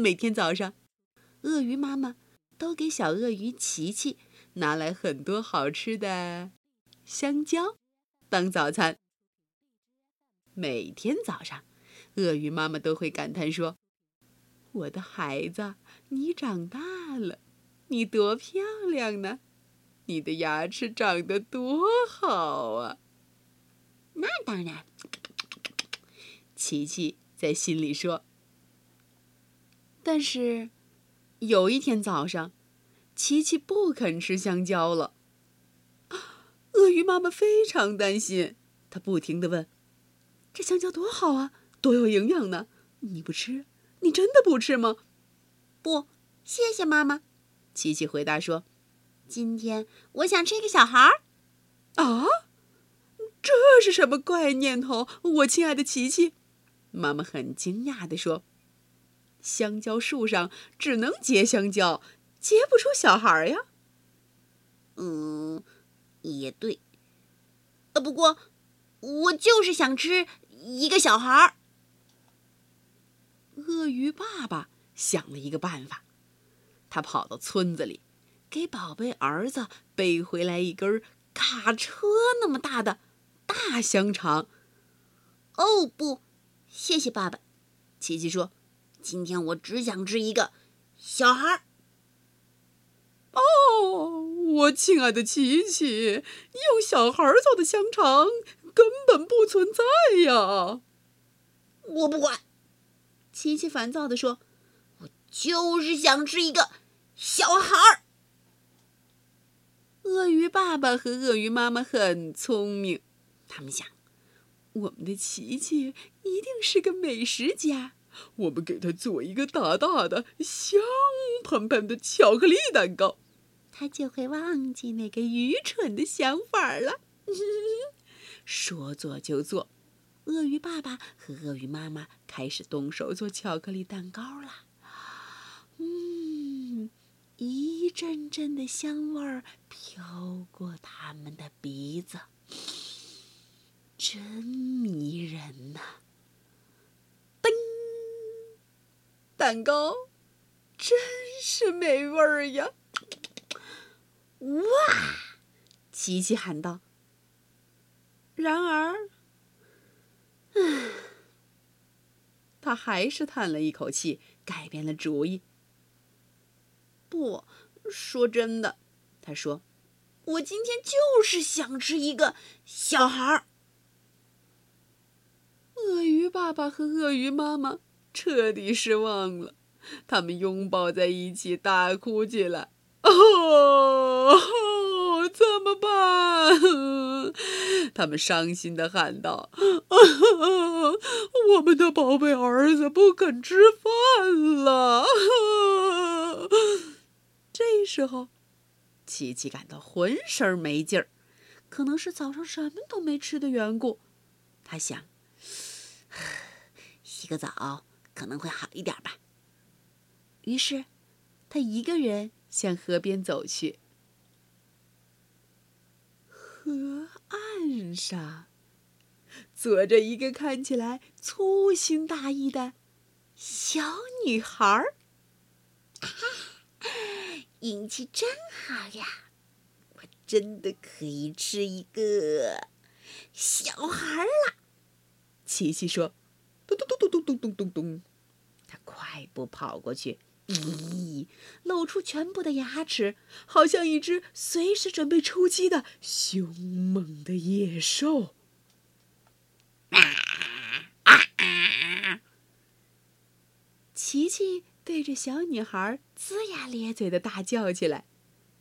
每天早上，鳄鱼妈妈都给小鳄鱼琪琪拿来很多好吃的香蕉当早餐。每天早上，鳄鱼妈妈都会感叹说：“我的孩子，你长大了，你多漂亮呢！你的牙齿长得多好啊！”那当然，琪琪在心里说。但是，有一天早上，琪琪不肯吃香蕉了。鳄鱼妈妈非常担心，她不停的问：“这香蕉多好啊，多有营养呢！你不吃，你真的不吃吗？”“不，谢谢妈妈。”琪琪回答说：“今天我想吃一个小孩儿。”“啊，这是什么怪念头？”我亲爱的琪琪，妈妈很惊讶的说。香蕉树上只能结香蕉，结不出小孩呀。嗯，也对。呃，不过我就是想吃一个小孩。鳄鱼爸爸想了一个办法，他跑到村子里，给宝贝儿子背回来一根卡车那么大的大香肠。哦，不，谢谢爸爸。琪琪说。今天我只想吃一个小孩儿。哦，我亲爱的琪琪，用小孩做的香肠根本不存在呀！我不管，琪琪烦躁地说：“我就是想吃一个小孩儿。”鳄鱼爸爸和鳄鱼妈妈很聪明，他们想，我们的琪琪一定是个美食家。我们给他做一个大大的、香喷喷的巧克力蛋糕，他就会忘记那个愚蠢的想法了。说做就做，鳄鱼爸爸和鳄鱼妈妈开始动手做巧克力蛋糕了。嗯，一阵阵的香味儿飘过他们的鼻子，真迷人呐！蛋糕真是美味儿呀！哇，琪琪喊道。然而，唉，他还是叹了一口气，改变了主意。不说真的，他说：“我今天就是想吃一个小孩儿。”鳄鱼爸爸和鳄鱼妈妈。彻底失望了，他们拥抱在一起大哭起来。哦，怎么办？他们伤心的喊道：“我们的宝贝儿子不肯吃饭了。”这时候，琪琪感到浑身没劲儿，可能是早上什么都没吃的缘故。他想，洗个澡。可能会好一点吧。于是，他一个人向河边走去。河岸上，坐着一个看起来粗心大意的小女孩儿。运气真好呀！我真的可以吃一个小孩了。琪琪说：“咚咚咚咚咚咚咚咚。”快步跑过去，咦，露出全部的牙齿，好像一只随时准备出击的凶猛的野兽。啊啊琪琪对着小女孩龇牙咧嘴的大叫起来，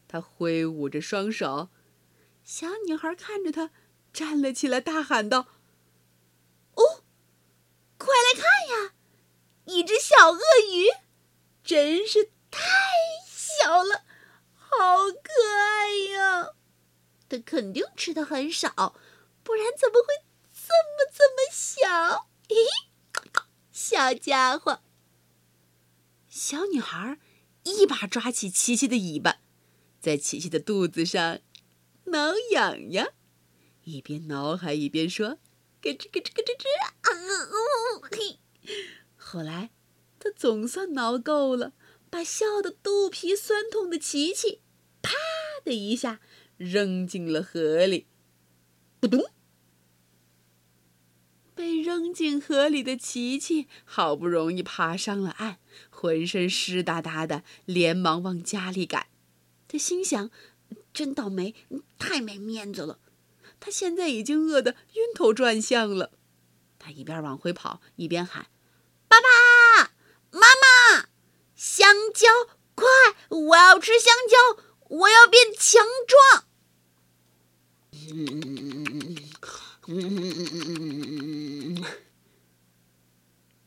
他挥舞着双手，小女孩看着他，站了起来，大喊道：“哦，快来看呀！”一只小鳄鱼，真是太小了，好可爱呀！它肯定吃的很少，不然怎么会这么这么小？咦，小家伙！小女孩一把抓起琪琪的尾巴，在琪琪的肚子上挠痒痒，一边挠还一边说：“咯吱咯吱咯吱吱啊！”嘿，后来他总算挠够了，把笑得肚皮酸痛的琪琪，啪的一下。扔进了河里，咕咚！被扔进河里的琪琪好不容易爬上了岸，浑身湿哒哒的，连忙往家里赶。他心想：“真倒霉，太没面子了。”他现在已经饿得晕头转向了。他一边往回跑，一边喊：“爸爸妈妈，香蕉，快！我要吃香蕉，我要变强壮。”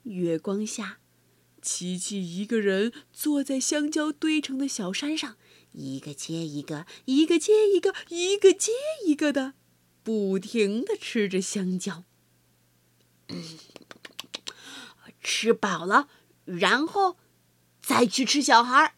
月光下，琪琪一个人坐在香蕉堆成的小山上，一个接一个，一个接一个，一个接一个的，不停的吃着香蕉。吃饱了，然后再去吃小孩儿。